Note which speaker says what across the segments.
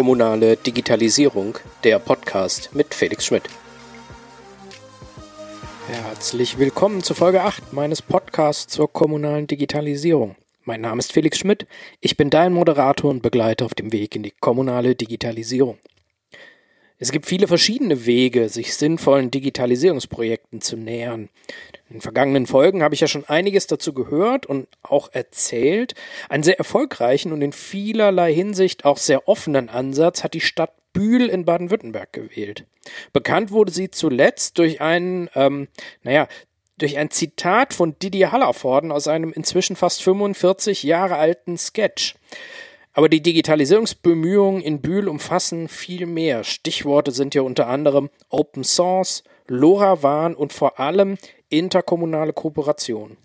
Speaker 1: Kommunale Digitalisierung, der Podcast mit Felix Schmidt. Herzlich willkommen zu Folge 8 meines Podcasts zur kommunalen Digitalisierung. Mein Name ist Felix Schmidt, ich bin dein Moderator und Begleiter auf dem Weg in die kommunale Digitalisierung. Es gibt viele verschiedene Wege, sich sinnvollen Digitalisierungsprojekten zu nähern. In den vergangenen Folgen habe ich ja schon einiges dazu gehört und auch erzählt. Einen sehr erfolgreichen und in vielerlei Hinsicht auch sehr offenen Ansatz hat die Stadt Bühl in Baden-Württemberg gewählt. Bekannt wurde sie zuletzt durch einen, ähm, naja, durch ein Zitat von Didier Hallervorden aus einem inzwischen fast 45 Jahre alten Sketch. Aber die Digitalisierungsbemühungen in Bühl umfassen viel mehr. Stichworte sind ja unter anderem Open Source, LoRaWAN und vor allem interkommunale Kooperation.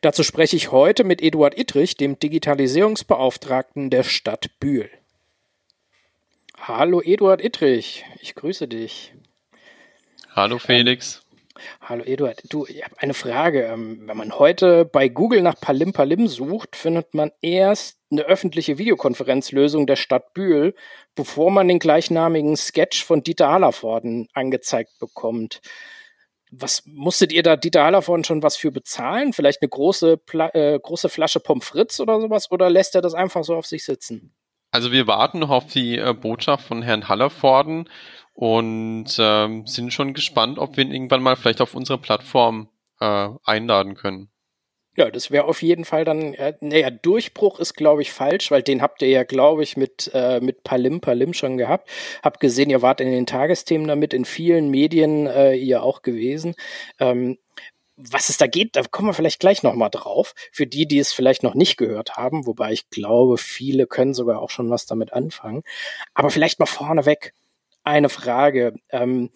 Speaker 1: Dazu spreche ich heute mit Eduard Ittrich, dem Digitalisierungsbeauftragten der Stadt Bühl. Hallo Eduard Ittrich, ich grüße dich.
Speaker 2: Hallo Felix.
Speaker 1: Hallo Eduard, du, ich habe eine Frage. Ähm, wenn man heute bei Google nach Palim Palim sucht, findet man erst eine öffentliche Videokonferenzlösung der Stadt Bühl, bevor man den gleichnamigen Sketch von Dieter Hallervorden angezeigt bekommt. Was musstet ihr da Dieter Hallervorden schon was für bezahlen? Vielleicht eine große, Pla äh, große Flasche Pommes frites oder sowas? Oder lässt er das einfach so auf sich sitzen?
Speaker 2: Also wir warten noch auf die äh, Botschaft von Herrn Hallervorden und ähm, sind schon gespannt, ob wir ihn irgendwann mal vielleicht auf unsere Plattform äh, einladen können.
Speaker 1: Ja, das wäre auf jeden Fall dann, äh, naja, Durchbruch ist, glaube ich, falsch, weil den habt ihr ja, glaube ich, mit, äh, mit Palim Palim schon gehabt. Hab gesehen, ihr wart in den Tagesthemen damit, in vielen Medien äh, ihr auch gewesen. Ähm, was es da geht, da kommen wir vielleicht gleich nochmal drauf. Für die, die es vielleicht noch nicht gehört haben, wobei ich glaube, viele können sogar auch schon was damit anfangen. Aber vielleicht mal vorneweg eine Frage. Ähm,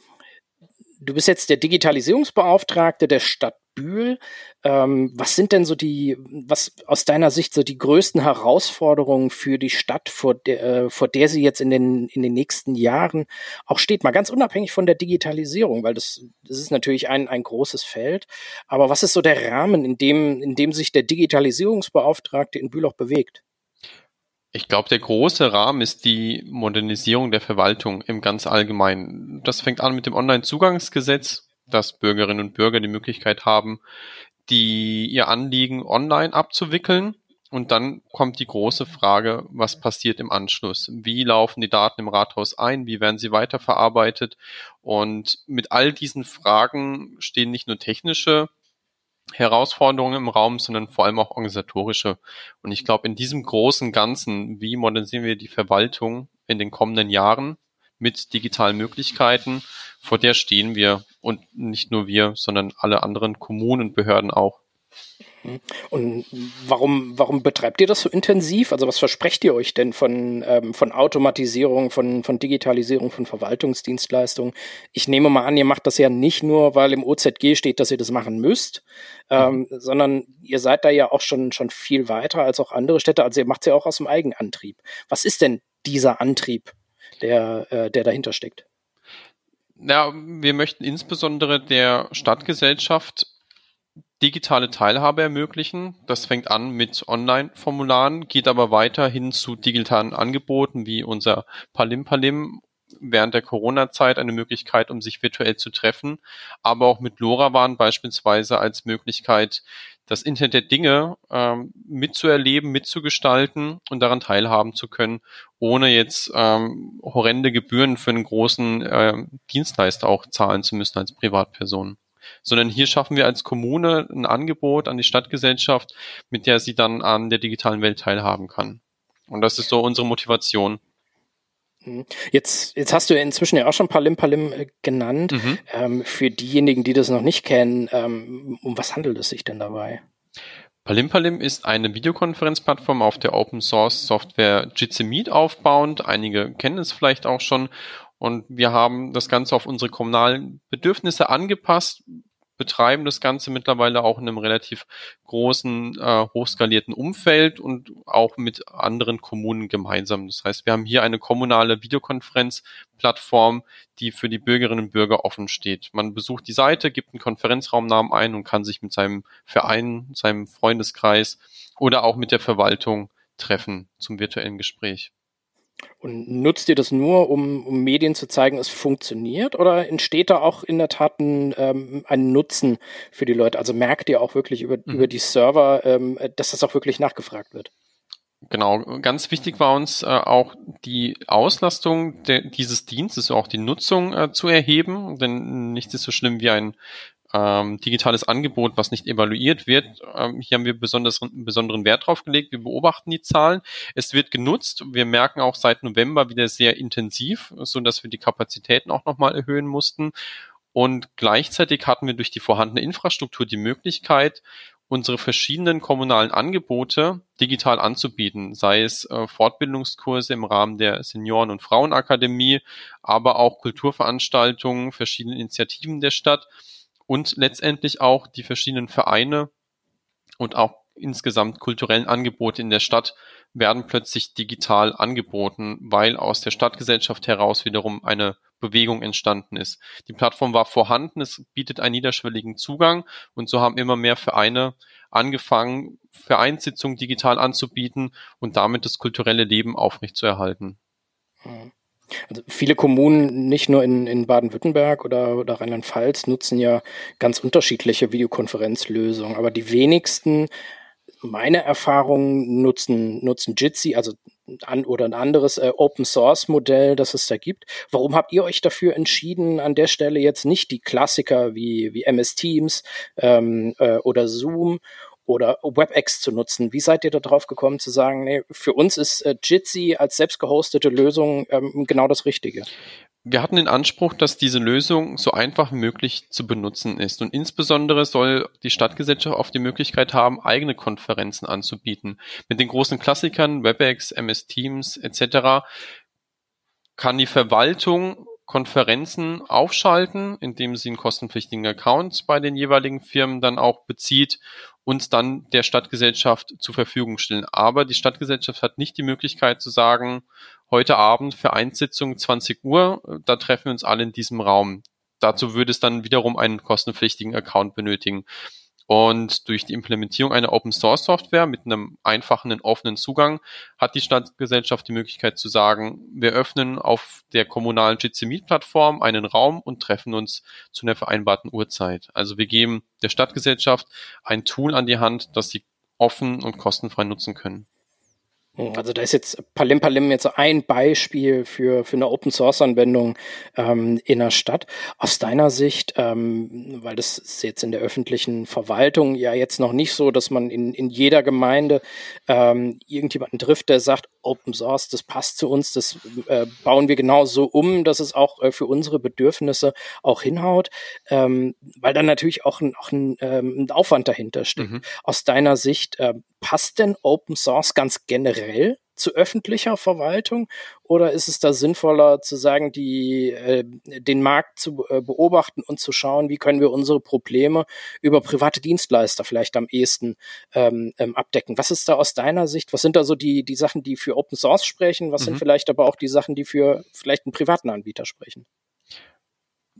Speaker 1: du bist jetzt der Digitalisierungsbeauftragte der Stadt Bühl. Ähm, was sind denn so die, was aus deiner Sicht so die größten Herausforderungen für die Stadt, vor der, äh, vor der sie jetzt in den, in den nächsten Jahren auch steht? Mal ganz unabhängig von der Digitalisierung, weil das, das ist natürlich ein, ein großes Feld. Aber was ist so der Rahmen, in dem, in dem sich der Digitalisierungsbeauftragte in Bühl auch bewegt?
Speaker 2: Ich glaube, der große Rahmen ist die Modernisierung der Verwaltung im ganz Allgemeinen. Das fängt an mit dem Online-Zugangsgesetz, dass Bürgerinnen und Bürger die Möglichkeit haben, die ihr Anliegen online abzuwickeln. Und dann kommt die große Frage, was passiert im Anschluss? Wie laufen die Daten im Rathaus ein? Wie werden sie weiterverarbeitet? Und mit all diesen Fragen stehen nicht nur technische Herausforderungen im Raum, sondern vor allem auch organisatorische. Und ich glaube, in diesem großen Ganzen, wie modernisieren wir die Verwaltung in den kommenden Jahren mit digitalen Möglichkeiten, vor der stehen wir und nicht nur wir, sondern alle anderen Kommunen und Behörden auch.
Speaker 1: Und warum, warum betreibt ihr das so intensiv? Also was versprecht ihr euch denn von, ähm, von Automatisierung, von, von Digitalisierung, von Verwaltungsdienstleistungen? Ich nehme mal an, ihr macht das ja nicht nur, weil im OZG steht, dass ihr das machen müsst, ähm, mhm. sondern ihr seid da ja auch schon, schon viel weiter als auch andere Städte. Also ihr macht es ja auch aus dem Eigenantrieb. Was ist denn dieser Antrieb, der, äh, der dahinter steckt?
Speaker 2: Ja, wir möchten insbesondere der Stadtgesellschaft digitale Teilhabe ermöglichen. Das fängt an mit Online-Formularen, geht aber weiter hin zu digitalen Angeboten wie unser Palim Palim während der Corona-Zeit eine Möglichkeit, um sich virtuell zu treffen, aber auch mit LoRaWAN beispielsweise als Möglichkeit, das Internet der Dinge ähm, mitzuerleben, mitzugestalten und daran teilhaben zu können, ohne jetzt ähm, horrende Gebühren für einen großen äh, Dienstleister auch zahlen zu müssen als Privatperson sondern hier schaffen wir als Kommune ein Angebot an die Stadtgesellschaft, mit der sie dann an der digitalen Welt teilhaben kann. Und das ist so unsere Motivation.
Speaker 1: Mhm. Jetzt, jetzt hast du inzwischen ja auch schon Palim Palim äh, genannt. Mhm. Ähm, für diejenigen, die das noch nicht kennen, ähm, um was handelt es sich denn dabei?
Speaker 2: Palim Palim ist eine Videokonferenzplattform auf der Open Source Software Jitsi Meet aufbauend. Einige kennen es vielleicht auch schon. Und wir haben das Ganze auf unsere kommunalen Bedürfnisse angepasst, betreiben das Ganze mittlerweile auch in einem relativ großen, äh, hochskalierten Umfeld und auch mit anderen Kommunen gemeinsam. Das heißt, wir haben hier eine kommunale Videokonferenzplattform, die für die Bürgerinnen und Bürger offen steht. Man besucht die Seite, gibt einen Konferenzraumnamen ein und kann sich mit seinem Verein, seinem Freundeskreis oder auch mit der Verwaltung treffen zum virtuellen Gespräch.
Speaker 1: Und nutzt ihr das nur, um, um Medien zu zeigen, es funktioniert? Oder entsteht da auch in der Tat ein, ähm, ein Nutzen für die Leute? Also merkt ihr auch wirklich über, mhm. über die Server, ähm, dass das auch wirklich nachgefragt wird?
Speaker 2: Genau, ganz wichtig war uns äh, auch die Auslastung dieses Dienstes, auch die Nutzung äh, zu erheben, denn nichts ist so schlimm wie ein ähm, digitales Angebot, was nicht evaluiert wird. Ähm, hier haben wir besonders, besonderen Wert drauf gelegt. Wir beobachten die Zahlen. Es wird genutzt. Wir merken auch seit November wieder sehr intensiv, so dass wir die Kapazitäten auch nochmal erhöhen mussten. Und gleichzeitig hatten wir durch die vorhandene Infrastruktur die Möglichkeit, unsere verschiedenen kommunalen Angebote digital anzubieten, sei es äh, Fortbildungskurse im Rahmen der Senioren- und Frauenakademie, aber auch Kulturveranstaltungen, verschiedene Initiativen der Stadt und letztendlich auch die verschiedenen Vereine und auch insgesamt kulturellen Angebote in der Stadt werden plötzlich digital angeboten, weil aus der Stadtgesellschaft heraus wiederum eine Bewegung entstanden ist. Die Plattform war vorhanden, es bietet einen niederschwelligen Zugang und so haben immer mehr Vereine angefangen, Vereinssitzungen digital anzubieten und damit das kulturelle Leben aufrechtzuerhalten.
Speaker 1: Mhm. Also viele Kommunen, nicht nur in, in Baden-Württemberg oder, oder Rheinland-Pfalz, nutzen ja ganz unterschiedliche Videokonferenzlösungen, aber die wenigsten, meine Erfahrungen, nutzen, nutzen Jitsi, also an, oder ein anderes äh, Open Source Modell, das es da gibt. Warum habt ihr euch dafür entschieden, an der Stelle jetzt nicht die Klassiker wie, wie MS Teams ähm, äh, oder Zoom oder WebEx zu nutzen. Wie seid ihr da gekommen zu sagen, nee, für uns ist äh, Jitsi als selbstgehostete Lösung ähm, genau das Richtige?
Speaker 2: Wir hatten den Anspruch, dass diese Lösung so einfach wie möglich zu benutzen ist. Und insbesondere soll die Stadtgesellschaft auch die Möglichkeit haben, eigene Konferenzen anzubieten. Mit den großen Klassikern, WebEx, MS Teams etc. kann die Verwaltung Konferenzen aufschalten, indem sie einen kostenpflichtigen Account bei den jeweiligen Firmen dann auch bezieht und dann der Stadtgesellschaft zur Verfügung stellen. Aber die Stadtgesellschaft hat nicht die Möglichkeit zu sagen, heute Abend für Einsitzung 20 Uhr, da treffen wir uns alle in diesem Raum. Dazu würde es dann wiederum einen kostenpflichtigen Account benötigen. Und durch die Implementierung einer Open Source Software mit einem einfachen offenen Zugang hat die Stadtgesellschaft die Möglichkeit zu sagen, wir öffnen auf der kommunalen Jitsi Plattform einen Raum und treffen uns zu einer vereinbarten Uhrzeit. Also wir geben der Stadtgesellschaft ein Tool an die Hand, das sie offen und kostenfrei nutzen können.
Speaker 1: Hm, also da ist jetzt Palim Palim jetzt ein Beispiel für, für eine Open Source Anwendung ähm, in der Stadt. Aus deiner Sicht, ähm, weil das ist jetzt in der öffentlichen Verwaltung ja jetzt noch nicht so, dass man in, in jeder Gemeinde ähm, irgendjemanden trifft, der sagt, Open Source, das passt zu uns, das äh, bauen wir genau so um, dass es auch äh, für unsere Bedürfnisse auch hinhaut, ähm, weil dann natürlich auch ein, auch ein, ähm, ein Aufwand dahinter steht. Mhm. Aus deiner Sicht, äh, passt denn Open Source ganz generell zu öffentlicher Verwaltung oder ist es da sinnvoller zu sagen, die, äh, den Markt zu äh, beobachten und zu schauen, wie können wir unsere Probleme über private Dienstleister vielleicht am ehesten ähm, ähm, abdecken? Was ist da aus deiner Sicht? Was sind da so die, die Sachen, die für Open Source sprechen? Was mhm. sind vielleicht aber auch die Sachen, die für vielleicht einen privaten Anbieter sprechen?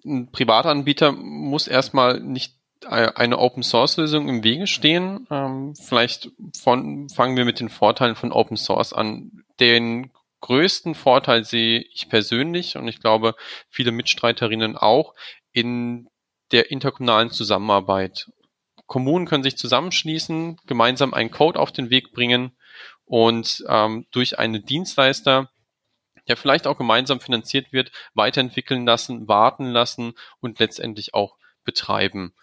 Speaker 2: Ein Privatanbieter muss erstmal nicht eine Open Source Lösung im Wege stehen. Ähm, vielleicht von, fangen wir mit den Vorteilen von Open Source an. Den größten Vorteil sehe ich persönlich und ich glaube viele Mitstreiterinnen auch in der interkommunalen Zusammenarbeit. Kommunen können sich zusammenschließen, gemeinsam einen Code auf den Weg bringen und ähm, durch einen Dienstleister der vielleicht auch gemeinsam finanziert wird, weiterentwickeln lassen, warten lassen und letztendlich auch betreiben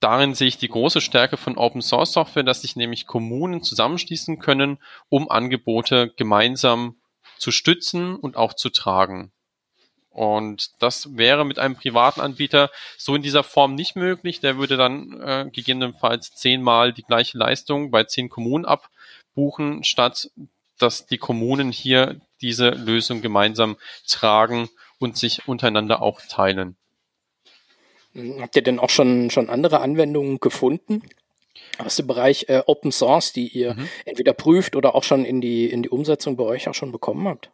Speaker 2: darin sehe ich die große Stärke von Open Source Software, dass sich nämlich Kommunen zusammenschließen können, um Angebote gemeinsam zu stützen und auch zu tragen. Und das wäre mit einem privaten Anbieter so in dieser Form nicht möglich. Der würde dann äh, gegebenenfalls zehnmal die gleiche Leistung bei zehn Kommunen abbuchen, statt dass die Kommunen hier diese Lösung gemeinsam tragen und sich untereinander auch teilen.
Speaker 1: Habt ihr denn auch schon, schon andere Anwendungen gefunden? aus dem Bereich äh, Open Source, die ihr mhm. entweder prüft oder auch schon in die, in die Umsetzung bei euch auch schon bekommen habt?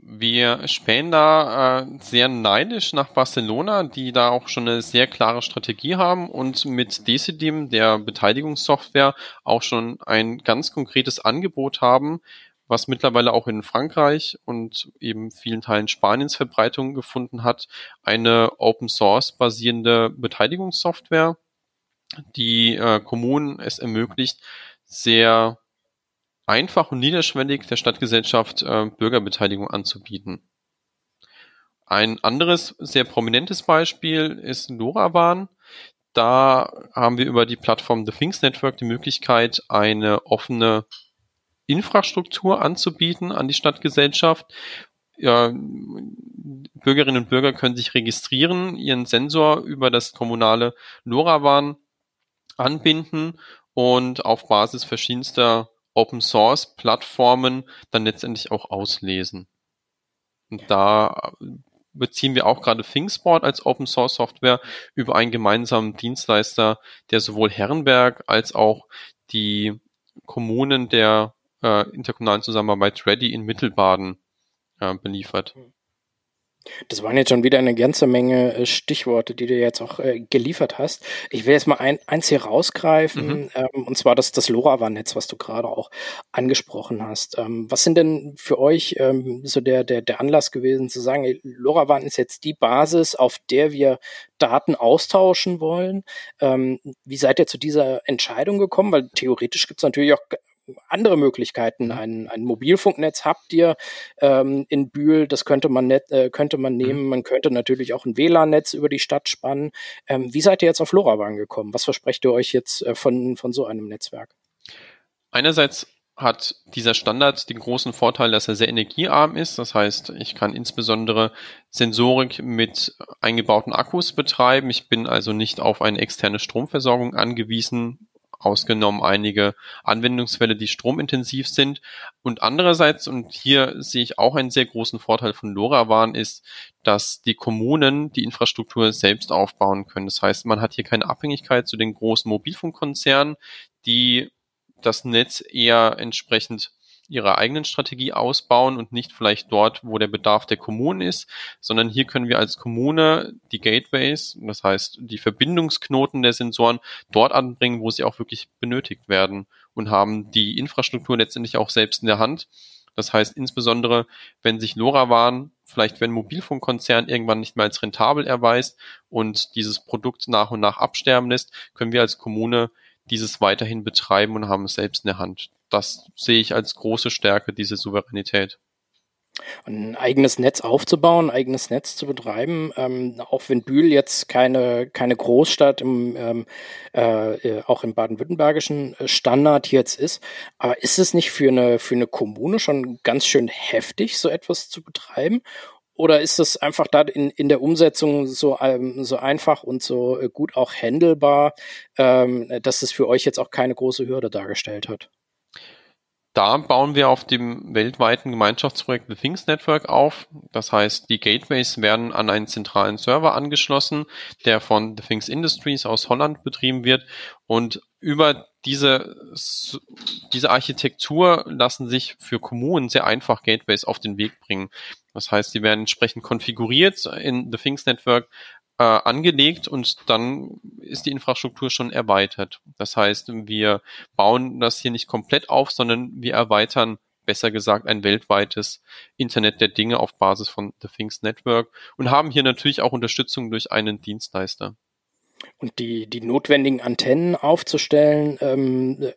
Speaker 2: Wir spähen da äh, sehr neidisch nach Barcelona, die da auch schon eine sehr klare Strategie haben und mit Decidim, der Beteiligungssoftware, auch schon ein ganz konkretes Angebot haben, was mittlerweile auch in Frankreich und eben vielen Teilen Spaniens Verbreitung gefunden hat, eine Open Source basierende Beteiligungssoftware, die äh, Kommunen es ermöglicht, sehr einfach und niederschwellig der Stadtgesellschaft äh, Bürgerbeteiligung anzubieten. Ein anderes sehr prominentes Beispiel ist LoRaWAN. Da haben wir über die Plattform The Things Network die Möglichkeit, eine offene Infrastruktur anzubieten an die Stadtgesellschaft. Ja, Bürgerinnen und Bürger können sich registrieren, ihren Sensor über das kommunale LoRaWAN anbinden und auf Basis verschiedenster Open Source Plattformen dann letztendlich auch auslesen. Und da beziehen wir auch gerade ThinkSport als Open Source Software über einen gemeinsamen Dienstleister, der sowohl Herrenberg als auch die Kommunen der äh, interkommunalen Zusammenarbeit Ready in Mittelbaden äh, beliefert.
Speaker 1: Das waren jetzt schon wieder eine ganze Menge äh, Stichworte, die du jetzt auch äh, geliefert hast. Ich will jetzt mal ein, eins hier rausgreifen, mhm. ähm, und zwar das, das LoRaWAN-Netz, was du gerade auch angesprochen hast. Ähm, was sind denn für euch ähm, so der, der, der Anlass gewesen zu sagen, ey, LoRaWAN ist jetzt die Basis, auf der wir Daten austauschen wollen? Ähm, wie seid ihr zu dieser Entscheidung gekommen? Weil theoretisch gibt es natürlich auch andere Möglichkeiten. Mhm. Ein, ein Mobilfunknetz habt ihr ähm, in Bühl, das könnte man, net, äh, könnte man mhm. nehmen. Man könnte natürlich auch ein WLAN-Netz über die Stadt spannen. Ähm, wie seid ihr jetzt auf LoRaWAN gekommen? Was versprecht ihr euch jetzt äh, von, von so einem Netzwerk?
Speaker 2: Einerseits hat dieser Standard den großen Vorteil, dass er sehr energiearm ist. Das heißt, ich kann insbesondere Sensorik mit eingebauten Akkus betreiben. Ich bin also nicht auf eine externe Stromversorgung angewiesen, ausgenommen einige Anwendungsfälle, die stromintensiv sind. Und andererseits, und hier sehe ich auch einen sehr großen Vorteil von LoRaWAN, ist, dass die Kommunen die Infrastruktur selbst aufbauen können. Das heißt, man hat hier keine Abhängigkeit zu den großen Mobilfunkkonzernen, die das Netz eher entsprechend ihre eigenen Strategie ausbauen und nicht vielleicht dort, wo der Bedarf der Kommunen ist, sondern hier können wir als Kommune die Gateways, das heißt die Verbindungsknoten der Sensoren dort anbringen, wo sie auch wirklich benötigt werden und haben die Infrastruktur letztendlich auch selbst in der Hand. Das heißt insbesondere, wenn sich LoRaWAN vielleicht wenn Mobilfunkkonzern irgendwann nicht mehr als rentabel erweist und dieses Produkt nach und nach absterben lässt, können wir als Kommune dieses weiterhin betreiben und haben es selbst in der Hand das sehe ich als große Stärke, diese Souveränität.
Speaker 1: Ein eigenes Netz aufzubauen, ein eigenes Netz zu betreiben, ähm, auch wenn Bühl jetzt keine, keine Großstadt im, ähm, äh, äh auch im baden-württembergischen äh, Standard jetzt ist, aber ist es nicht für eine, für eine Kommune schon ganz schön heftig, so etwas zu betreiben? Oder ist es einfach da in, in der Umsetzung so, ähm, so einfach und so äh, gut auch handelbar, ähm, dass es für euch jetzt auch keine große Hürde dargestellt hat?
Speaker 2: Da bauen wir auf dem weltweiten Gemeinschaftsprojekt The Things Network auf. Das heißt, die Gateways werden an einen zentralen Server angeschlossen, der von The Things Industries aus Holland betrieben wird. Und über diese, diese Architektur lassen sich für Kommunen sehr einfach Gateways auf den Weg bringen. Das heißt, die werden entsprechend konfiguriert in The Things Network, äh, angelegt und dann ist die Infrastruktur schon erweitert. Das heißt, wir bauen das hier nicht komplett auf, sondern wir erweitern besser gesagt ein weltweites Internet der Dinge auf Basis von The Things Network und haben hier natürlich auch Unterstützung durch einen Dienstleister.
Speaker 1: Und die, die notwendigen Antennen aufzustellen, ähm,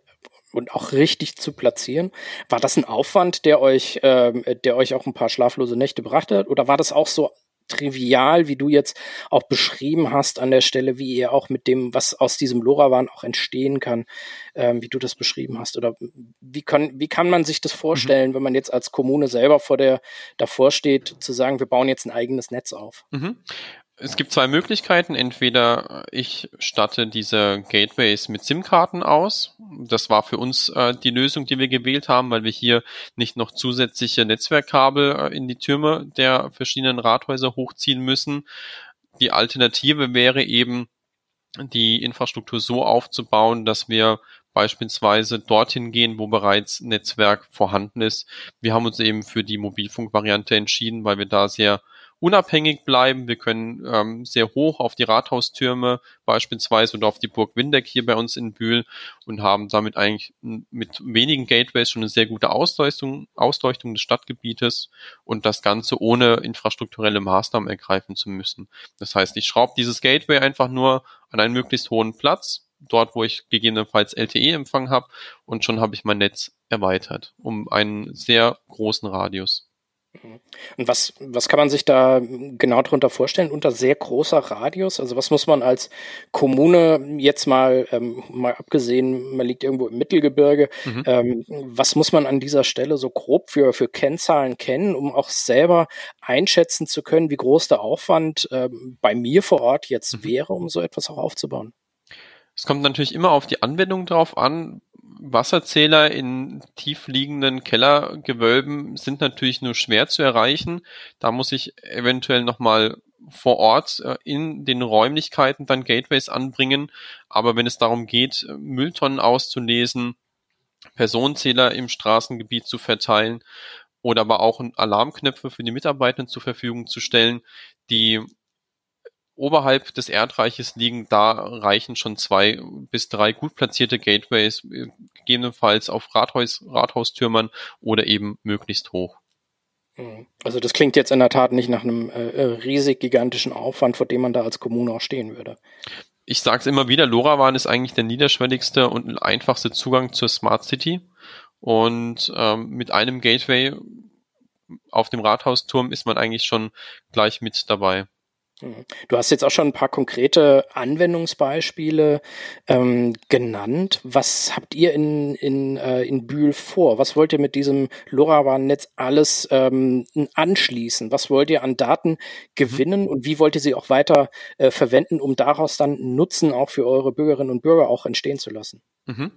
Speaker 1: und auch richtig zu platzieren. War das ein Aufwand, der euch, äh, der euch auch ein paar schlaflose Nächte brachte? Oder war das auch so trivial, wie du jetzt auch beschrieben hast an der Stelle, wie ihr auch mit dem, was aus diesem LoRaWAN auch entstehen kann, ähm, wie du das beschrieben hast? Oder wie kann, wie kann man sich das vorstellen, mhm. wenn man jetzt als Kommune selber vor der, davor steht, zu sagen, wir bauen jetzt ein eigenes Netz auf? Mhm.
Speaker 2: Es gibt zwei Möglichkeiten. Entweder ich statte diese Gateways mit SIM-Karten aus. Das war für uns äh, die Lösung, die wir gewählt haben, weil wir hier nicht noch zusätzliche Netzwerkkabel äh, in die Türme der verschiedenen Rathäuser hochziehen müssen. Die Alternative wäre eben, die Infrastruktur so aufzubauen, dass wir beispielsweise dorthin gehen, wo bereits Netzwerk vorhanden ist. Wir haben uns eben für die Mobilfunkvariante entschieden, weil wir da sehr unabhängig bleiben. Wir können ähm, sehr hoch auf die Rathaustürme beispielsweise oder auf die Burg Windeck hier bei uns in Bühl und haben damit eigentlich mit wenigen Gateways schon eine sehr gute Ausleuchtung, Ausleuchtung des Stadtgebietes und das Ganze ohne infrastrukturelle Maßnahmen ergreifen zu müssen. Das heißt, ich schraube dieses Gateway einfach nur an einen möglichst hohen Platz, dort, wo ich gegebenenfalls LTE-Empfang habe und schon habe ich mein Netz erweitert um einen sehr großen Radius.
Speaker 1: Und was, was kann man sich da genau darunter vorstellen unter sehr großer Radius? Also was muss man als Kommune jetzt mal, ähm, mal abgesehen, man liegt irgendwo im Mittelgebirge, mhm. ähm, was muss man an dieser Stelle so grob für, für Kennzahlen kennen, um auch selber einschätzen zu können, wie groß der Aufwand ähm, bei mir vor Ort jetzt mhm. wäre, um so etwas auch aufzubauen?
Speaker 2: Es kommt natürlich immer auf die Anwendung drauf an. Wasserzähler in tief liegenden Kellergewölben sind natürlich nur schwer zu erreichen. Da muss ich eventuell nochmal vor Ort äh, in den Räumlichkeiten dann Gateways anbringen. Aber wenn es darum geht, Mülltonnen auszulesen, Personenzähler im Straßengebiet zu verteilen oder aber auch Alarmknöpfe für die Mitarbeitenden zur Verfügung zu stellen, die oberhalb des Erdreiches liegen, da reichen schon zwei bis drei gut platzierte Gateways, äh, gegebenenfalls auf Rathaus, Rathaustürmern oder eben möglichst hoch.
Speaker 1: Mhm. Also das klingt jetzt in der Tat nicht nach einem äh, äh, riesig gigantischen Aufwand, vor dem man da als Kommune auch stehen würde.
Speaker 2: Ich sage es immer wieder, LoRaWAN ist eigentlich der niederschwelligste und einfachste Zugang zur Smart City. Und ähm, mit einem Gateway auf dem Rathausturm ist man eigentlich schon gleich mit dabei.
Speaker 1: Mhm. Du hast jetzt auch schon ein paar konkrete Anwendungsbeispiele ähm, genannt. Was habt ihr in, in, äh, in Bühl vor? Was wollt ihr mit diesem LoRaWAN-Netz alles ähm, anschließen? Was wollt ihr an Daten gewinnen und wie wollt ihr sie auch weiter äh, verwenden, um daraus dann Nutzen auch für eure Bürgerinnen und Bürger auch entstehen zu lassen?
Speaker 2: Mhm.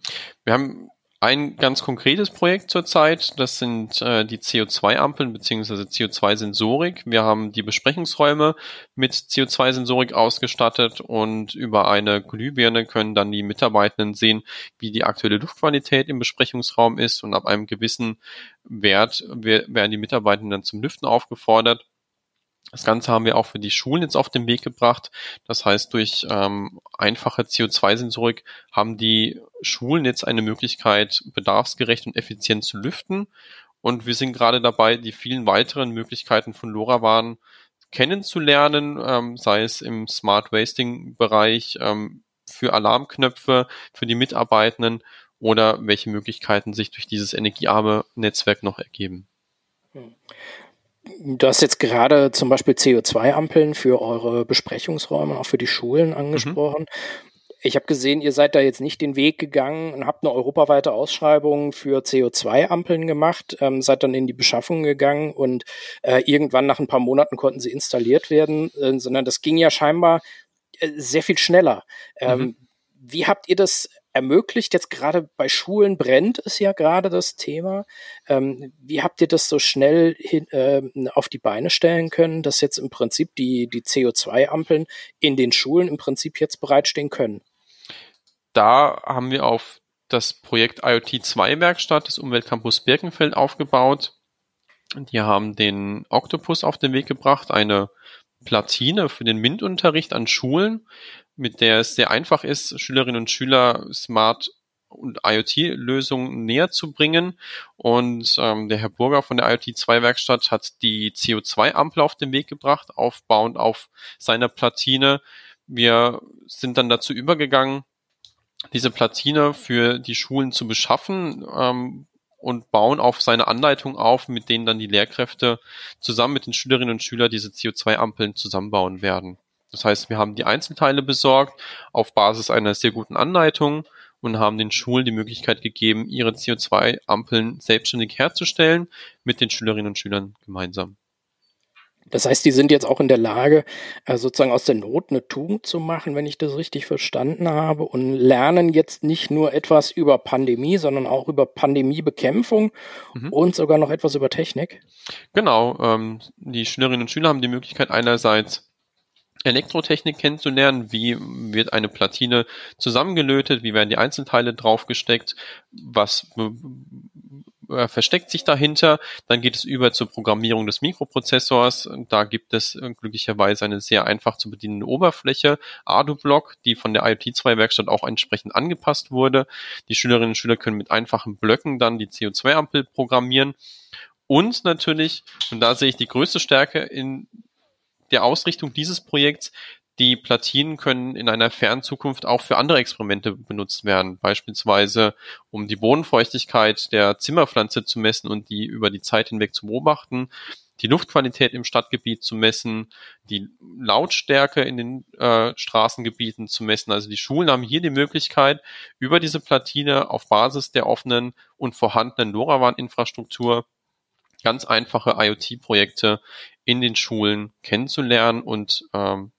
Speaker 2: Wir haben ein ganz konkretes Projekt zurzeit, das sind äh, die CO2-Ampeln bzw. CO2-Sensorik. Wir haben die Besprechungsräume mit CO2-Sensorik ausgestattet und über eine Glühbirne können dann die Mitarbeitenden sehen, wie die aktuelle Luftqualität im Besprechungsraum ist und ab einem gewissen Wert werden die Mitarbeitenden dann zum Lüften aufgefordert. Das Ganze haben wir auch für die Schulen jetzt auf den Weg gebracht. Das heißt, durch ähm, einfache CO2-Sensorik haben die Schulen jetzt eine Möglichkeit, bedarfsgerecht und effizient zu lüften. Und wir sind gerade dabei, die vielen weiteren Möglichkeiten von LoRaWAN kennenzulernen, ähm, sei es im Smart Wasting-Bereich, ähm, für Alarmknöpfe, für die Mitarbeitenden oder welche Möglichkeiten sich durch dieses energiearme Netzwerk noch ergeben.
Speaker 1: Du hast jetzt gerade zum Beispiel CO2-Ampeln für eure Besprechungsräume, auch für die Schulen mhm. angesprochen. Mhm. Ich habe gesehen, ihr seid da jetzt nicht den Weg gegangen und habt eine europaweite Ausschreibung für CO2-Ampeln gemacht, ähm, seid dann in die Beschaffung gegangen und äh, irgendwann nach ein paar Monaten konnten sie installiert werden, äh, sondern das ging ja scheinbar äh, sehr viel schneller. Ähm, mhm. Wie habt ihr das ermöglicht. Jetzt gerade bei Schulen brennt es ja gerade das Thema. Ähm, wie habt ihr das so schnell hin, äh, auf die Beine stellen können, dass jetzt im Prinzip die, die CO2-Ampeln in den Schulen im Prinzip jetzt bereitstehen können?
Speaker 2: Da haben wir auf das Projekt IoT 2 Werkstatt des Umweltcampus Birkenfeld aufgebaut. Die haben den Octopus auf den Weg gebracht, eine Platine für den MINT-Unterricht an Schulen, mit der es sehr einfach ist, Schülerinnen und Schüler Smart und IoT-Lösungen näher zu bringen. Und ähm, der Herr Burger von der IoT-2-Werkstatt hat die CO2-Ampel auf den Weg gebracht, aufbauend auf seiner Platine. Wir sind dann dazu übergegangen, diese Platine für die Schulen zu beschaffen ähm, und bauen auf seine Anleitung auf, mit denen dann die Lehrkräfte zusammen mit den Schülerinnen und Schülern diese CO2-Ampeln zusammenbauen werden. Das heißt, wir haben die Einzelteile besorgt auf Basis einer sehr guten Anleitung und haben den Schulen die Möglichkeit gegeben, ihre CO2-Ampeln selbstständig herzustellen mit den Schülerinnen und Schülern gemeinsam.
Speaker 1: Das heißt, die sind jetzt auch in der Lage, äh, sozusagen aus der Not eine Tugend zu machen, wenn ich das richtig verstanden habe, und lernen jetzt nicht nur etwas über Pandemie, sondern auch über Pandemiebekämpfung mhm. und sogar noch etwas über Technik.
Speaker 2: Genau, ähm, die Schülerinnen und Schüler haben die Möglichkeit einerseits Elektrotechnik kennenzulernen. Wie wird eine Platine zusammengelötet? Wie werden die Einzelteile draufgesteckt? Was äh, versteckt sich dahinter. Dann geht es über zur Programmierung des Mikroprozessors. Da gibt es äh, glücklicherweise eine sehr einfach zu bedienende Oberfläche, ADU-Block, die von der IoT2-Werkstatt auch entsprechend angepasst wurde. Die Schülerinnen und Schüler können mit einfachen Blöcken dann die CO2-Ampel programmieren. Und natürlich, und da sehe ich die größte Stärke in der Ausrichtung dieses Projekts, die Platinen können in einer fernen Zukunft auch für andere Experimente benutzt werden, beispielsweise um die Bodenfeuchtigkeit der Zimmerpflanze zu messen und die über die Zeit hinweg zu beobachten, die Luftqualität im Stadtgebiet zu messen, die Lautstärke in den äh, Straßengebieten zu messen. Also die Schulen haben hier die Möglichkeit, über diese Platine auf Basis der offenen und vorhandenen LoRaWAN-Infrastruktur ganz einfache IoT-Projekte in den Schulen kennenzulernen und ähm,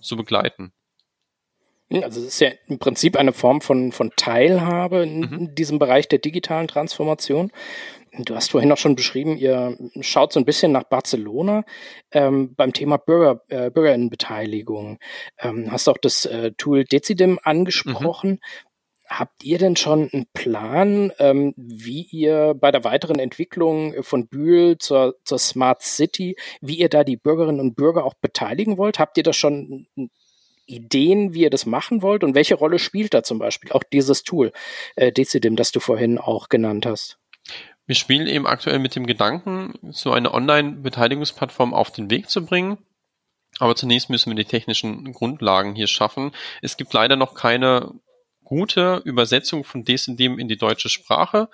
Speaker 2: zu begleiten.
Speaker 1: Also es ist ja im Prinzip eine Form von, von Teilhabe in mhm. diesem Bereich der digitalen Transformation. Du hast vorhin auch schon beschrieben, ihr schaut so ein bisschen nach Barcelona ähm, beim Thema Bürger, äh, Bürgerinnenbeteiligung. Ähm, hast auch das äh, Tool Decidim angesprochen. Mhm. Habt ihr denn schon einen Plan, ähm, wie ihr bei der weiteren Entwicklung von Bühl zur, zur Smart City, wie ihr da die Bürgerinnen und Bürger auch beteiligen wollt? Habt ihr da schon Ideen, wie ihr das machen wollt? Und welche Rolle spielt da zum Beispiel auch dieses Tool, äh, Decidim, das du vorhin auch genannt hast?
Speaker 2: Wir spielen eben aktuell mit dem Gedanken, so eine Online-Beteiligungsplattform auf den Weg zu bringen. Aber zunächst müssen wir die technischen Grundlagen hier schaffen. Es gibt leider noch keine gute Übersetzung von DSDM in die deutsche Sprache.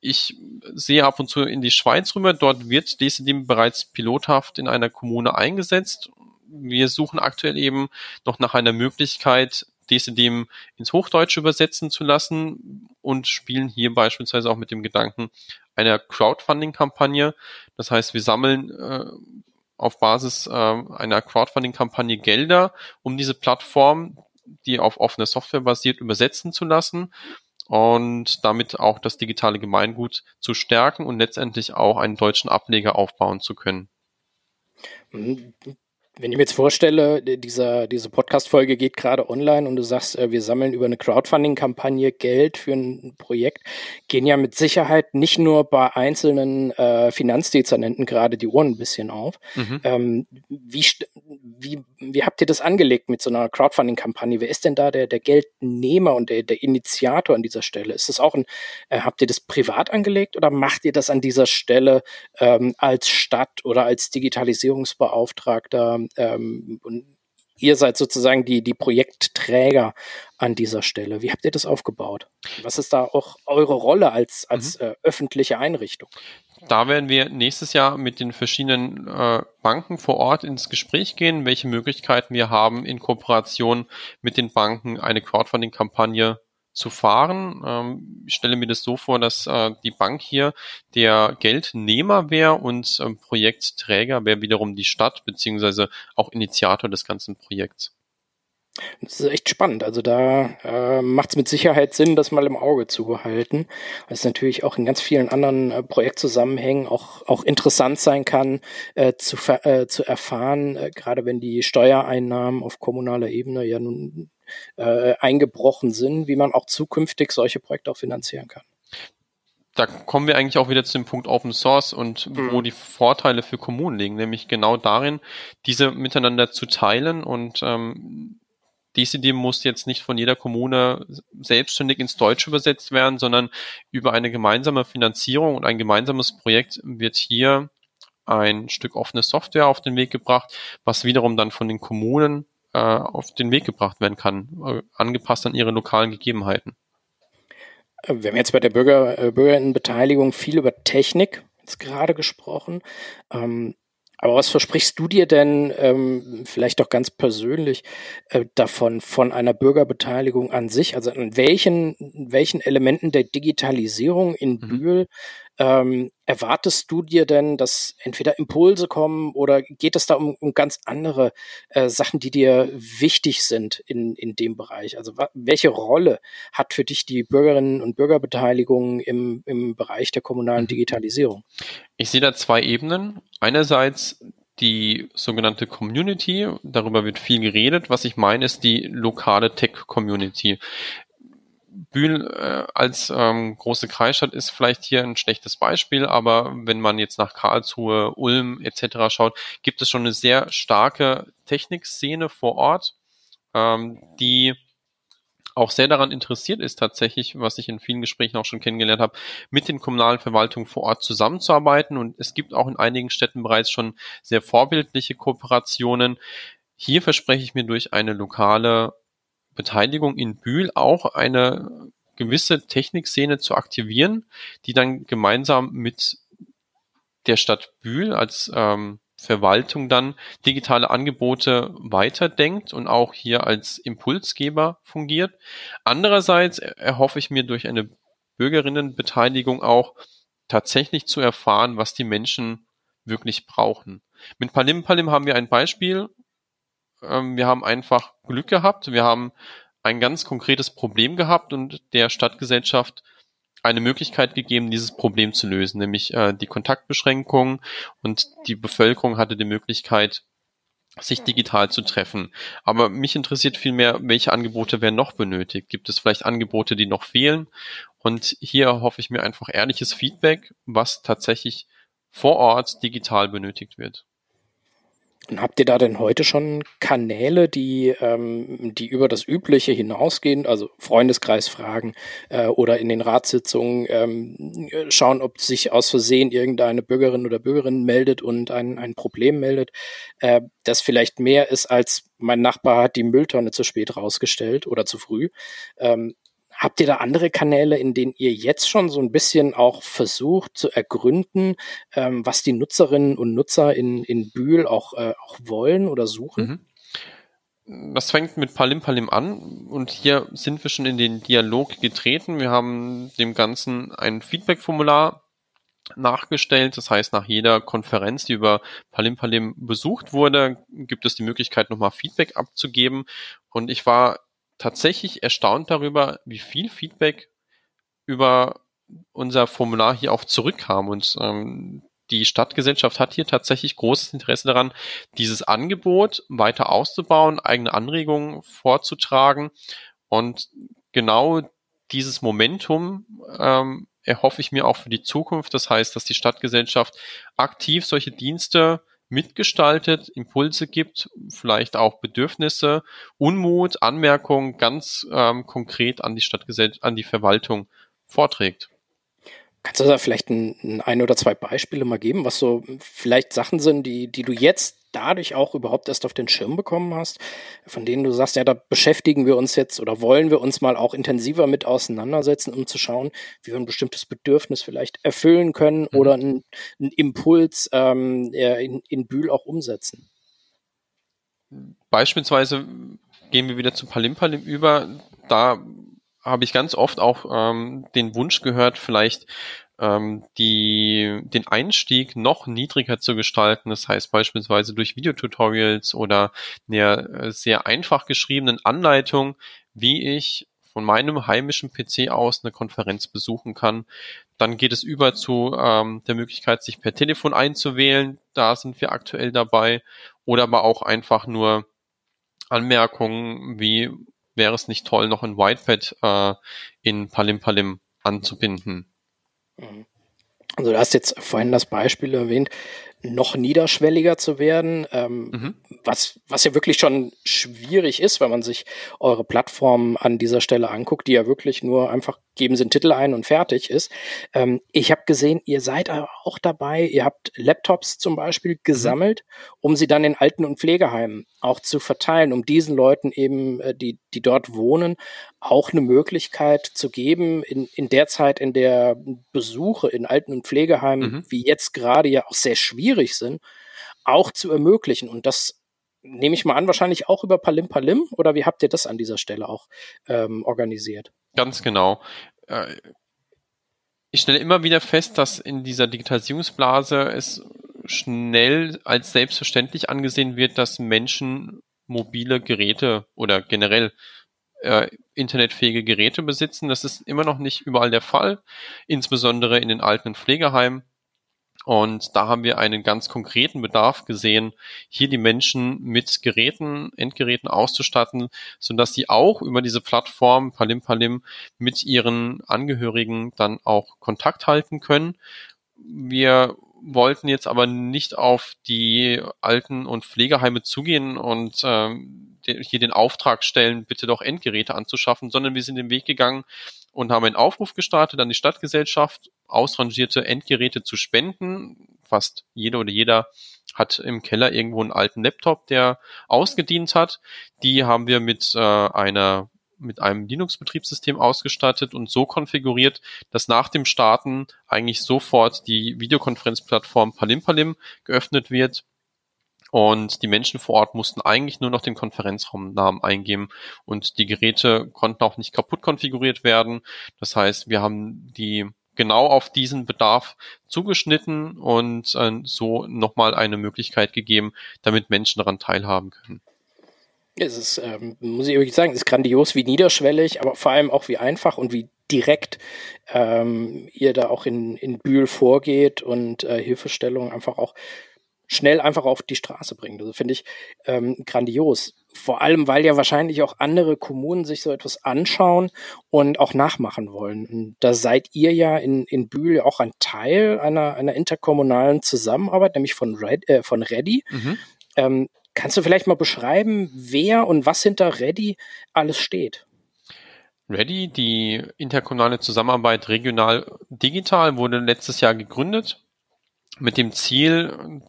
Speaker 2: Ich sehe ab und zu in die Schweiz rüber. Dort wird DSDM bereits pilothaft in einer Kommune eingesetzt. Wir suchen aktuell eben noch nach einer Möglichkeit, DSDM ins Hochdeutsche übersetzen zu lassen und spielen hier beispielsweise auch mit dem Gedanken einer Crowdfunding-Kampagne. Das heißt, wir sammeln äh, auf Basis äh, einer Crowdfunding-Kampagne Gelder, um diese Plattform, die auf offene Software basiert, übersetzen zu lassen und damit auch das digitale Gemeingut zu stärken und letztendlich auch einen deutschen Ableger aufbauen zu können.
Speaker 1: Wenn ich mir jetzt vorstelle, dieser, diese Podcast-Folge geht gerade online und du sagst, äh, wir sammeln über eine Crowdfunding-Kampagne Geld für ein Projekt, gehen ja mit Sicherheit nicht nur bei einzelnen äh, Finanzdezernenten gerade die Ohren ein bisschen auf. Mhm. Ähm, wie, wie, wie habt ihr das angelegt mit so einer Crowdfunding-Kampagne? Wer ist denn da der, der Geldnehmer und der, der Initiator an dieser Stelle? Ist das auch ein, äh, habt ihr das privat angelegt oder macht ihr das an dieser Stelle ähm, als Stadt oder als Digitalisierungsbeauftragter? Ähm, ihr seid sozusagen die, die Projektträger an dieser Stelle. Wie habt ihr das aufgebaut? Was ist da auch eure Rolle als, als mhm. äh, öffentliche Einrichtung?
Speaker 2: Da werden wir nächstes Jahr mit den verschiedenen äh, Banken vor Ort ins Gespräch gehen, welche Möglichkeiten wir haben, in Kooperation mit den Banken eine Crowdfunding-Kampagne zu fahren. Ähm, ich stelle mir das so vor, dass äh, die Bank hier der Geldnehmer wäre und ähm, Projektträger wäre wiederum die Stadt beziehungsweise auch Initiator des ganzen Projekts.
Speaker 1: Das ist echt spannend. Also da äh, macht es mit Sicherheit Sinn, das mal im Auge zu behalten. Es natürlich auch in ganz vielen anderen äh, Projektzusammenhängen auch, auch interessant sein kann, äh, zu, äh, zu erfahren, äh, gerade wenn die Steuereinnahmen auf kommunaler Ebene ja nun äh, eingebrochen sind, wie man auch zukünftig solche Projekte auch finanzieren kann.
Speaker 2: Da kommen wir eigentlich auch wieder zu dem Punkt Open Source und mhm. wo die Vorteile für Kommunen liegen, nämlich genau darin, diese miteinander zu teilen und ähm, DCD muss jetzt nicht von jeder Kommune selbstständig ins Deutsche übersetzt werden, sondern über eine gemeinsame Finanzierung und ein gemeinsames Projekt wird hier ein Stück offene Software auf den Weg gebracht, was wiederum dann von den Kommunen äh, auf den Weg gebracht werden kann, äh, angepasst an ihre lokalen Gegebenheiten.
Speaker 1: Wir haben jetzt bei der Bürger, äh, Bürgerinnenbeteiligung viel über Technik jetzt gerade gesprochen. Ähm, aber was versprichst du dir denn, ähm, vielleicht doch ganz persönlich, äh, davon, von einer Bürgerbeteiligung an sich? Also an welchen, welchen Elementen der Digitalisierung in mhm. Bühl ähm, erwartest du dir denn, dass entweder Impulse kommen oder geht es da um, um ganz andere äh, Sachen, die dir wichtig sind in, in dem Bereich? Also welche Rolle hat für dich die Bürgerinnen und Bürgerbeteiligung im, im Bereich der kommunalen mhm. Digitalisierung?
Speaker 2: Ich sehe da zwei Ebenen. Einerseits die sogenannte Community, darüber wird viel geredet. Was ich meine, ist die lokale Tech-Community. Bühl äh, als ähm, große Kreisstadt ist vielleicht hier ein schlechtes Beispiel, aber wenn man jetzt nach Karlsruhe, Ulm etc. schaut, gibt es schon eine sehr starke Technikszene vor Ort, ähm, die auch sehr daran interessiert ist, tatsächlich, was ich in vielen Gesprächen auch schon kennengelernt habe, mit den kommunalen Verwaltungen vor Ort zusammenzuarbeiten. Und es gibt auch in einigen Städten bereits schon sehr vorbildliche Kooperationen. Hier verspreche ich mir durch eine lokale Beteiligung in Bühl auch eine gewisse Technikszene zu aktivieren, die dann gemeinsam mit der Stadt Bühl als ähm, Verwaltung dann digitale Angebote weiterdenkt und auch hier als Impulsgeber fungiert. Andererseits erhoffe ich mir durch eine Bürgerinnenbeteiligung auch tatsächlich zu erfahren, was die Menschen wirklich brauchen. Mit Palim Palim haben wir ein Beispiel. Ähm, wir haben einfach Glück gehabt. Wir haben ein ganz konkretes Problem gehabt und der Stadtgesellschaft eine Möglichkeit gegeben, dieses Problem zu lösen, nämlich äh, die Kontaktbeschränkung und die Bevölkerung hatte die Möglichkeit, sich digital zu treffen. Aber mich interessiert vielmehr, welche Angebote werden noch benötigt? Gibt es vielleicht Angebote, die noch fehlen? Und hier hoffe ich mir einfach ehrliches Feedback, was tatsächlich vor Ort digital benötigt wird.
Speaker 1: Und habt ihr da denn heute schon Kanäle, die, ähm, die über das Übliche hinausgehen, also Freundeskreisfragen äh, oder in den Ratssitzungen ähm, schauen, ob sich aus Versehen irgendeine Bürgerin oder Bürgerin meldet und ein, ein Problem meldet, äh, das vielleicht mehr ist als mein Nachbar hat die Mülltonne zu spät rausgestellt oder zu früh. Ähm, Habt ihr da andere Kanäle, in denen ihr jetzt schon so ein bisschen auch versucht zu ergründen, ähm, was die Nutzerinnen und Nutzer in, in Bühl auch, äh, auch wollen oder suchen?
Speaker 2: Mhm. Das fängt mit Palim Palim an und hier sind wir schon in den Dialog getreten. Wir haben dem Ganzen ein Feedback-Formular nachgestellt. Das heißt, nach jeder Konferenz, die über Palim Palim besucht wurde, gibt es die Möglichkeit, nochmal Feedback abzugeben. Und ich war tatsächlich erstaunt darüber, wie viel Feedback über unser Formular hier auch zurückkam. Und ähm, die Stadtgesellschaft hat hier tatsächlich großes Interesse daran, dieses Angebot weiter auszubauen, eigene Anregungen vorzutragen. Und genau dieses Momentum ähm, erhoffe ich mir auch für die Zukunft. Das heißt, dass die Stadtgesellschaft aktiv solche Dienste mitgestaltet, Impulse gibt, vielleicht auch Bedürfnisse, Unmut, Anmerkungen ganz ähm, konkret an die Stadtgesellschaft, an die Verwaltung vorträgt.
Speaker 1: Kannst du da vielleicht ein, ein oder zwei Beispiele mal geben, was so vielleicht Sachen sind, die, die du jetzt dadurch auch überhaupt erst auf den Schirm bekommen hast, von denen du sagst, ja, da beschäftigen wir uns jetzt oder wollen wir uns mal auch intensiver mit auseinandersetzen, um zu schauen, wie wir ein bestimmtes Bedürfnis vielleicht erfüllen können mhm. oder einen, einen Impuls ähm, in, in Bühl auch umsetzen?
Speaker 2: Beispielsweise gehen wir wieder zu Palim Palim über. Da habe ich ganz oft auch ähm, den Wunsch gehört, vielleicht ähm, die, den Einstieg noch niedriger zu gestalten. Das heißt beispielsweise durch Videotutorials oder einer äh, sehr einfach geschriebenen Anleitung, wie ich von meinem heimischen PC aus eine Konferenz besuchen kann. Dann geht es über zu ähm, der Möglichkeit, sich per Telefon einzuwählen. Da sind wir aktuell dabei. Oder aber auch einfach nur Anmerkungen, wie wäre es nicht toll, noch ein Whitepad äh, in Palim Palim anzubinden.
Speaker 1: Mhm. Also du hast jetzt vorhin das Beispiel erwähnt, noch niederschwelliger zu werden, ähm, mhm. was, was ja wirklich schon schwierig ist, wenn man sich eure Plattform an dieser Stelle anguckt, die ja wirklich nur einfach geben Sie einen Titel ein und fertig ist. Ähm, ich habe gesehen, ihr seid auch dabei, ihr habt Laptops zum Beispiel mhm. gesammelt, um sie dann in Alten- und Pflegeheimen auch zu verteilen, um diesen Leuten eben, äh, die, die dort wohnen, auch eine Möglichkeit zu geben, in, in der Zeit, in der Besuche in Alten- und Pflegeheimen, mhm. wie jetzt gerade ja auch sehr schwierig sind, auch zu ermöglichen. Und das nehme ich mal an, wahrscheinlich auch über Palim Palim oder wie habt ihr das an dieser Stelle auch ähm, organisiert?
Speaker 2: Ganz genau. Äh, ich stelle immer wieder fest, dass in dieser Digitalisierungsblase es schnell als selbstverständlich angesehen wird, dass Menschen mobile Geräte oder generell äh, internetfähige Geräte besitzen. Das ist immer noch nicht überall der Fall, insbesondere in den alten Pflegeheimen. Und da haben wir einen ganz konkreten Bedarf gesehen, hier die Menschen mit Geräten, Endgeräten auszustatten, sodass sie auch über diese Plattform Palim Palim mit ihren Angehörigen dann auch Kontakt halten können. Wir wollten jetzt aber nicht auf die Alten- und Pflegeheime zugehen und ähm, hier den Auftrag stellen, bitte doch Endgeräte anzuschaffen, sondern wir sind den Weg gegangen und haben einen Aufruf gestartet an die Stadtgesellschaft, ausrangierte Endgeräte zu spenden. Fast jeder oder jeder hat im Keller irgendwo einen alten Laptop, der ausgedient hat. Die haben wir mit äh, einer mit einem Linux-Betriebssystem ausgestattet und so konfiguriert, dass nach dem Starten eigentlich sofort die Videokonferenzplattform Palim Palim geöffnet wird und die Menschen vor Ort mussten eigentlich nur noch den Konferenzraumnamen eingeben und die Geräte konnten auch nicht kaputt konfiguriert werden. Das heißt, wir haben die genau auf diesen Bedarf zugeschnitten und äh, so nochmal eine Möglichkeit gegeben, damit Menschen daran teilhaben können.
Speaker 1: Es ist, ähm, muss ich wirklich sagen, ist grandios, wie niederschwellig, aber vor allem auch wie einfach und wie direkt ähm, ihr da auch in, in Bühl vorgeht und äh, Hilfestellung einfach auch schnell einfach auf die Straße bringt. Also finde ich ähm, grandios. Vor allem, weil ja wahrscheinlich auch andere Kommunen sich so etwas anschauen und auch nachmachen wollen. Und da seid ihr ja in, in Bühl auch ein Teil einer, einer interkommunalen Zusammenarbeit, nämlich von, Red, äh, von Ready. Mhm. Ähm, kannst du vielleicht mal beschreiben, wer und was hinter Ready alles steht?
Speaker 2: Ready, die interkommunale Zusammenarbeit regional digital, wurde letztes Jahr gegründet mit dem Ziel,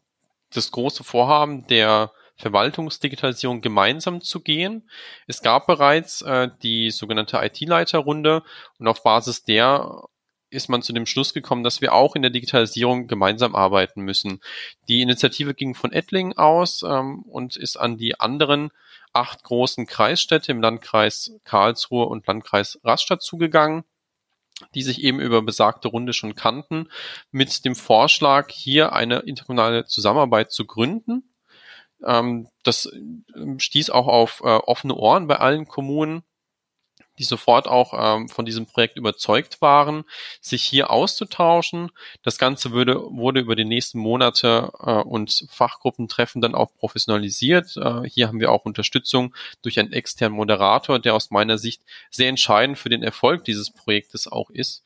Speaker 2: das große Vorhaben der Verwaltungsdigitalisierung gemeinsam zu gehen. Es gab bereits äh, die sogenannte IT-Leiterrunde und auf Basis der ist man zu dem Schluss gekommen, dass wir auch in der Digitalisierung gemeinsam arbeiten müssen. Die Initiative ging von Ettling aus ähm, und ist an die anderen acht großen Kreisstädte im Landkreis Karlsruhe und Landkreis Rastatt zugegangen die sich eben über besagte Runde schon kannten, mit dem Vorschlag, hier eine interkommunale Zusammenarbeit zu gründen. Ähm, das ähm, stieß auch auf äh, offene Ohren bei allen Kommunen die sofort auch ähm, von diesem Projekt überzeugt waren, sich hier auszutauschen. Das Ganze würde, wurde über die nächsten Monate äh, und Fachgruppentreffen dann auch professionalisiert. Äh, hier haben wir auch Unterstützung durch einen externen Moderator, der aus meiner Sicht sehr entscheidend für den Erfolg dieses Projektes auch ist.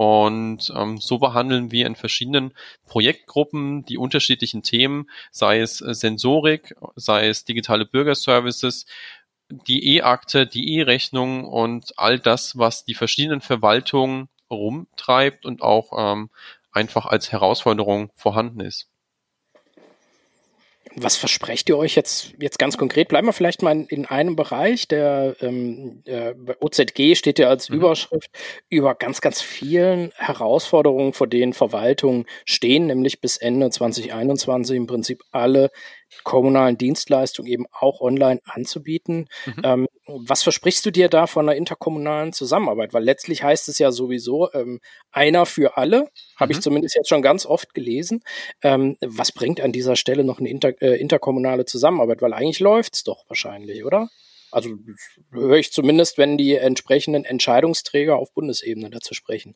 Speaker 2: Und ähm, so behandeln wir in verschiedenen Projektgruppen die unterschiedlichen Themen, sei es äh, Sensorik, sei es digitale Bürgerservices, die E-Akte, die E-Rechnung und all das, was die verschiedenen Verwaltungen rumtreibt und auch ähm, einfach als Herausforderung vorhanden ist.
Speaker 1: Was versprecht ihr euch jetzt, jetzt ganz konkret? Bleiben wir vielleicht mal in einem Bereich. Der ähm, äh, OZG steht ja als mhm. Überschrift über ganz, ganz vielen Herausforderungen, vor denen Verwaltungen stehen, nämlich bis Ende 2021 im Prinzip alle kommunalen Dienstleistungen eben auch online anzubieten. Mhm. Ähm, was versprichst du dir da von einer interkommunalen Zusammenarbeit? Weil letztlich heißt es ja sowieso ähm, einer für alle, habe mhm. ich zumindest jetzt schon ganz oft gelesen. Ähm, was bringt an dieser Stelle noch eine inter, äh, interkommunale Zusammenarbeit? Weil eigentlich läuft's doch wahrscheinlich, oder? Also höre ich zumindest, wenn die entsprechenden Entscheidungsträger auf Bundesebene dazu sprechen.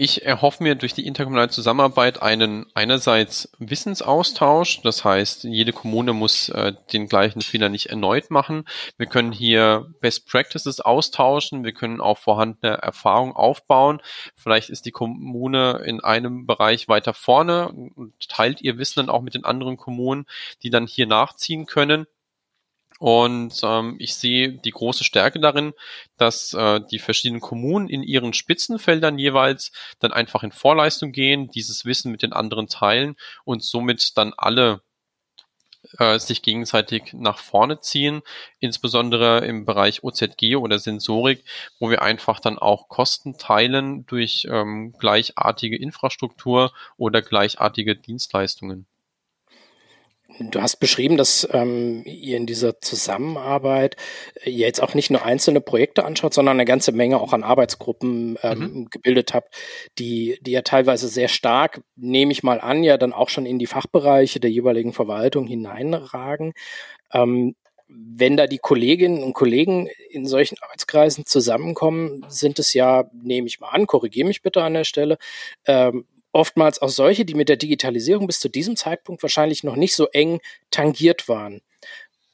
Speaker 2: Ich erhoffe mir durch die interkommunale Zusammenarbeit einen einerseits Wissensaustausch, das heißt, jede Kommune muss äh, den gleichen Fehler nicht erneut machen. Wir können hier Best Practices austauschen, wir können auch vorhandene Erfahrungen aufbauen. Vielleicht ist die Kommune in einem Bereich weiter vorne und teilt ihr Wissen dann auch mit den anderen Kommunen, die dann hier nachziehen können. Und ähm, ich sehe die große Stärke darin, dass äh, die verschiedenen Kommunen in ihren Spitzenfeldern jeweils dann einfach in Vorleistung gehen, dieses Wissen mit den anderen teilen und somit dann alle äh, sich gegenseitig nach vorne ziehen, insbesondere im Bereich OZG oder Sensorik, wo wir einfach dann auch Kosten teilen durch ähm, gleichartige Infrastruktur oder gleichartige Dienstleistungen.
Speaker 1: Du hast beschrieben, dass ähm, ihr in dieser Zusammenarbeit äh, jetzt auch nicht nur einzelne Projekte anschaut, sondern eine ganze Menge auch an Arbeitsgruppen ähm, mhm. gebildet habt, die, die ja teilweise sehr stark, nehme ich mal an, ja dann auch schon in die Fachbereiche der jeweiligen Verwaltung hineinragen. Ähm, wenn da die Kolleginnen und Kollegen in solchen Arbeitskreisen zusammenkommen, sind es ja, nehme ich mal an, korrigiere mich bitte an der Stelle, ähm, oftmals auch solche, die mit der Digitalisierung bis zu diesem Zeitpunkt wahrscheinlich noch nicht so eng tangiert waren.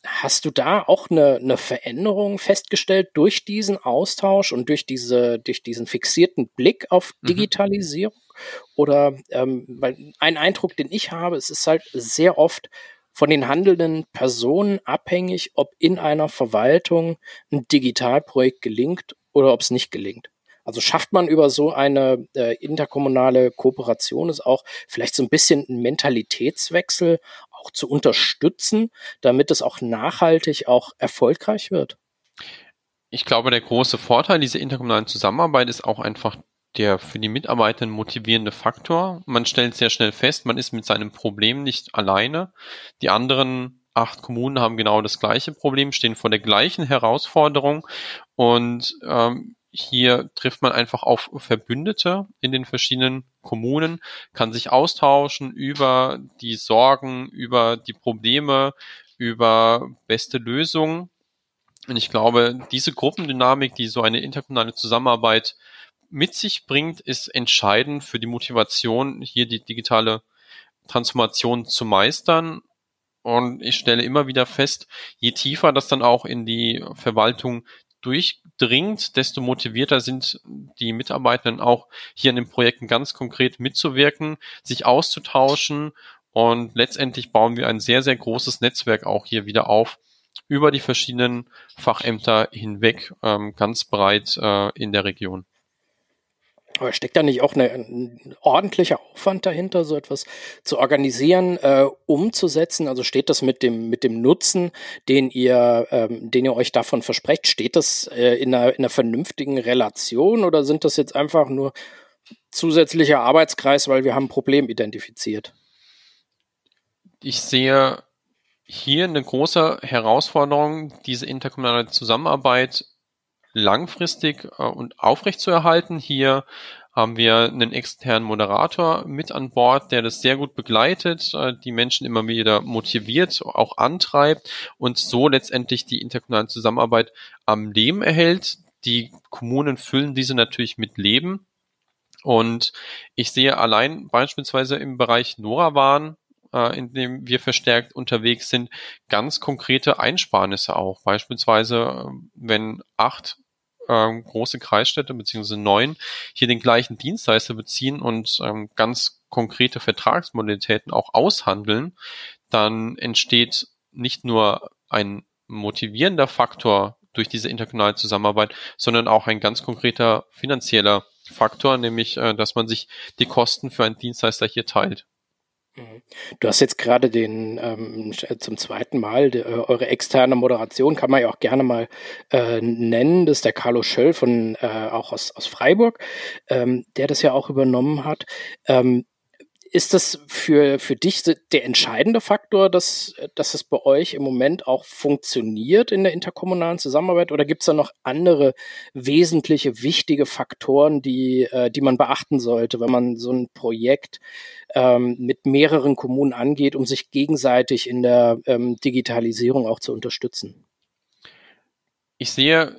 Speaker 1: Hast du da auch eine, eine Veränderung festgestellt durch diesen Austausch und durch diese, durch diesen fixierten Blick auf mhm. Digitalisierung? Mhm. Oder ähm, weil ein Eindruck, den ich habe, es ist halt sehr oft von den handelnden Personen abhängig, ob in einer Verwaltung ein Digitalprojekt gelingt oder ob es nicht gelingt. Also schafft man über so eine äh, interkommunale Kooperation es auch vielleicht so ein bisschen einen Mentalitätswechsel auch zu unterstützen, damit es auch nachhaltig auch erfolgreich wird?
Speaker 2: Ich glaube, der große Vorteil dieser interkommunalen Zusammenarbeit ist auch einfach der für die Mitarbeiter motivierende Faktor. Man stellt sehr schnell fest, man ist mit seinem Problem nicht alleine. Die anderen acht Kommunen haben genau das gleiche Problem, stehen vor der gleichen Herausforderung und ähm, hier trifft man einfach auf Verbündete in den verschiedenen Kommunen, kann sich austauschen über die Sorgen, über die Probleme, über beste Lösungen. Und ich glaube, diese Gruppendynamik, die so eine interkommunale Zusammenarbeit mit sich bringt, ist entscheidend für die Motivation, hier die digitale Transformation zu meistern. Und ich stelle immer wieder fest, je tiefer das dann auch in die Verwaltung durchdringt, desto motivierter sind die Mitarbeitenden auch hier in den Projekten ganz konkret mitzuwirken, sich auszutauschen und letztendlich bauen wir ein sehr, sehr großes Netzwerk auch hier wieder auf über die verschiedenen Fachämter hinweg, ähm, ganz breit äh, in der Region.
Speaker 1: Aber steckt da nicht auch eine, ein ordentlicher Aufwand dahinter, so etwas zu organisieren, äh, umzusetzen? Also steht das mit dem, mit dem Nutzen, den ihr, ähm, den ihr euch davon versprecht, steht das äh, in, einer, in einer vernünftigen Relation oder sind das jetzt einfach nur zusätzlicher Arbeitskreis, weil wir haben ein Problem identifiziert?
Speaker 2: Ich sehe hier eine große Herausforderung, diese interkommunale Zusammenarbeit langfristig äh, und aufrecht zu erhalten. Hier haben wir einen externen Moderator mit an Bord, der das sehr gut begleitet, äh, die Menschen immer wieder motiviert, auch antreibt und so letztendlich die interkommunale Zusammenarbeit am Leben erhält. Die Kommunen füllen diese natürlich mit Leben. Und ich sehe allein beispielsweise im Bereich NORA-Waren, äh, in dem wir verstärkt unterwegs sind, ganz konkrete Einsparnisse auch. Beispielsweise, wenn acht ähm, große Kreisstädte beziehungsweise neun hier den gleichen Dienstleister beziehen und ähm, ganz konkrete Vertragsmodalitäten auch aushandeln, dann entsteht nicht nur ein motivierender Faktor durch diese interkommunale Zusammenarbeit, sondern auch ein ganz konkreter finanzieller Faktor, nämlich äh, dass man sich die Kosten für einen Dienstleister hier teilt.
Speaker 1: Mhm. Du hast jetzt gerade den ähm, zum zweiten Mal de, äh, eure externe Moderation, kann man ja auch gerne mal äh, nennen. Das ist der Carlo Schöll von äh, auch aus, aus Freiburg, ähm, der das ja auch übernommen hat. Ähm, ist das für, für dich der entscheidende Faktor, dass, dass es bei euch im Moment auch funktioniert in der interkommunalen Zusammenarbeit oder gibt es da noch andere wesentliche, wichtige Faktoren, die, äh, die man beachten sollte, wenn man so ein Projekt ähm, mit mehreren Kommunen angeht, um sich gegenseitig in der ähm, Digitalisierung auch zu unterstützen?
Speaker 2: Ich sehe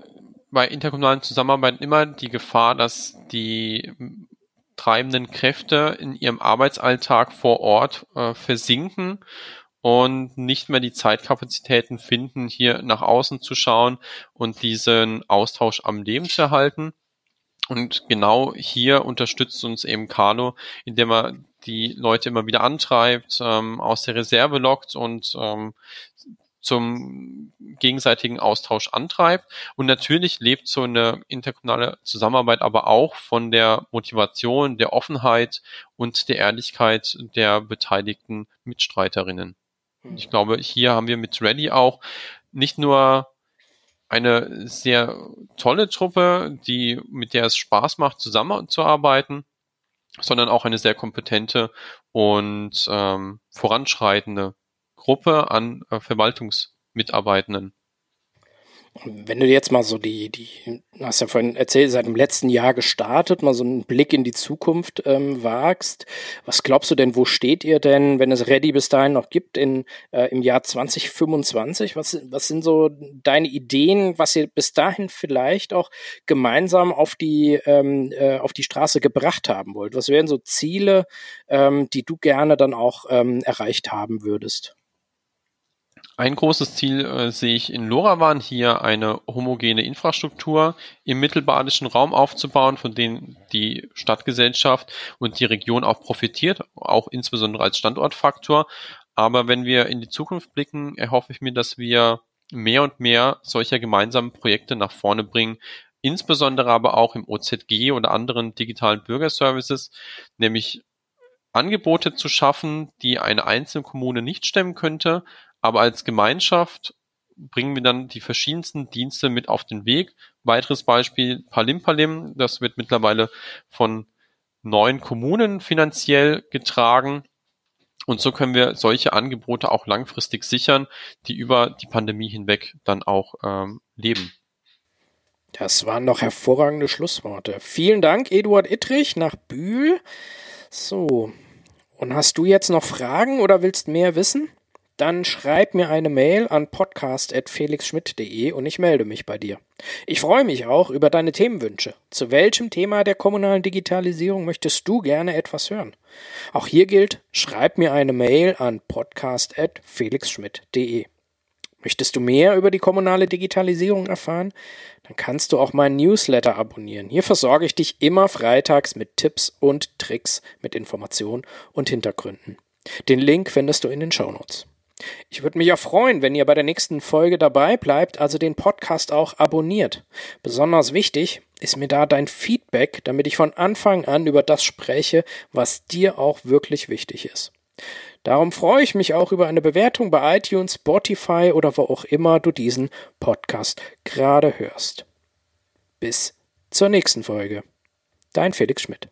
Speaker 2: bei interkommunalen Zusammenarbeit immer die Gefahr, dass die treibenden Kräfte in ihrem Arbeitsalltag vor Ort äh, versinken und nicht mehr die Zeitkapazitäten finden, hier nach außen zu schauen und diesen Austausch am Leben zu erhalten. Und genau hier unterstützt uns eben Carlo, indem er die Leute immer wieder antreibt, ähm, aus der Reserve lockt und ähm, zum gegenseitigen Austausch antreibt. Und natürlich lebt so eine interkommunale Zusammenarbeit aber auch von der Motivation, der Offenheit und der Ehrlichkeit der beteiligten Mitstreiterinnen. Ich glaube, hier haben wir mit Ready auch nicht nur eine sehr tolle Truppe, die, mit der es Spaß macht, zusammenzuarbeiten, sondern auch eine sehr kompetente und ähm, voranschreitende Gruppe an äh, Verwaltungsmitarbeitenden.
Speaker 1: Wenn du jetzt mal so die, die, hast ja vorhin erzählt, seit dem letzten Jahr gestartet, mal so einen Blick in die Zukunft ähm, wagst, was glaubst du denn, wo steht ihr denn, wenn es Ready bis dahin noch gibt, in, äh, im Jahr 2025? Was, was sind so deine Ideen, was ihr bis dahin vielleicht auch gemeinsam auf die, ähm, äh, auf die Straße gebracht haben wollt? Was wären so Ziele, ähm, die du gerne dann auch ähm, erreicht haben würdest?
Speaker 2: Ein großes Ziel äh, sehe ich in LoRaWAN hier eine homogene Infrastruktur im mittelbadischen Raum aufzubauen, von denen die Stadtgesellschaft und die Region auch profitiert, auch insbesondere als Standortfaktor. Aber wenn wir in die Zukunft blicken, erhoffe ich mir, dass wir mehr und mehr solcher gemeinsamen Projekte nach vorne bringen, insbesondere aber auch im OZG oder anderen digitalen Bürgerservices, nämlich Angebote zu schaffen, die eine einzelne Kommune nicht stemmen könnte, aber als Gemeinschaft bringen wir dann die verschiedensten Dienste mit auf den Weg. Weiteres Beispiel Palim Palim, das wird mittlerweile von neun Kommunen finanziell getragen. Und so können wir solche Angebote auch langfristig sichern, die über die Pandemie hinweg dann auch ähm, leben.
Speaker 1: Das waren noch hervorragende Schlussworte. Vielen Dank, Eduard Ittrich nach Bühl. So. Und hast du jetzt noch Fragen oder willst mehr wissen? Dann schreib mir eine Mail an podcast.felixschmidt.de und ich melde mich bei dir. Ich freue mich auch über deine Themenwünsche. Zu welchem Thema der kommunalen Digitalisierung möchtest du gerne etwas hören? Auch hier gilt, schreib mir eine Mail an podcast.felixschmidt.de. Möchtest du mehr über die kommunale Digitalisierung erfahren? Dann kannst du auch meinen Newsletter abonnieren. Hier versorge ich dich immer freitags mit Tipps und Tricks, mit Informationen und Hintergründen. Den Link findest du in den Shownotes. Ich würde mich ja freuen, wenn ihr bei der nächsten Folge dabei bleibt, also den Podcast auch abonniert. Besonders wichtig ist mir da dein Feedback, damit ich von Anfang an über das spreche, was dir auch wirklich wichtig ist. Darum freue ich mich auch über eine Bewertung bei iTunes, Spotify oder wo auch immer du diesen Podcast gerade hörst. Bis zur nächsten Folge. Dein Felix Schmidt.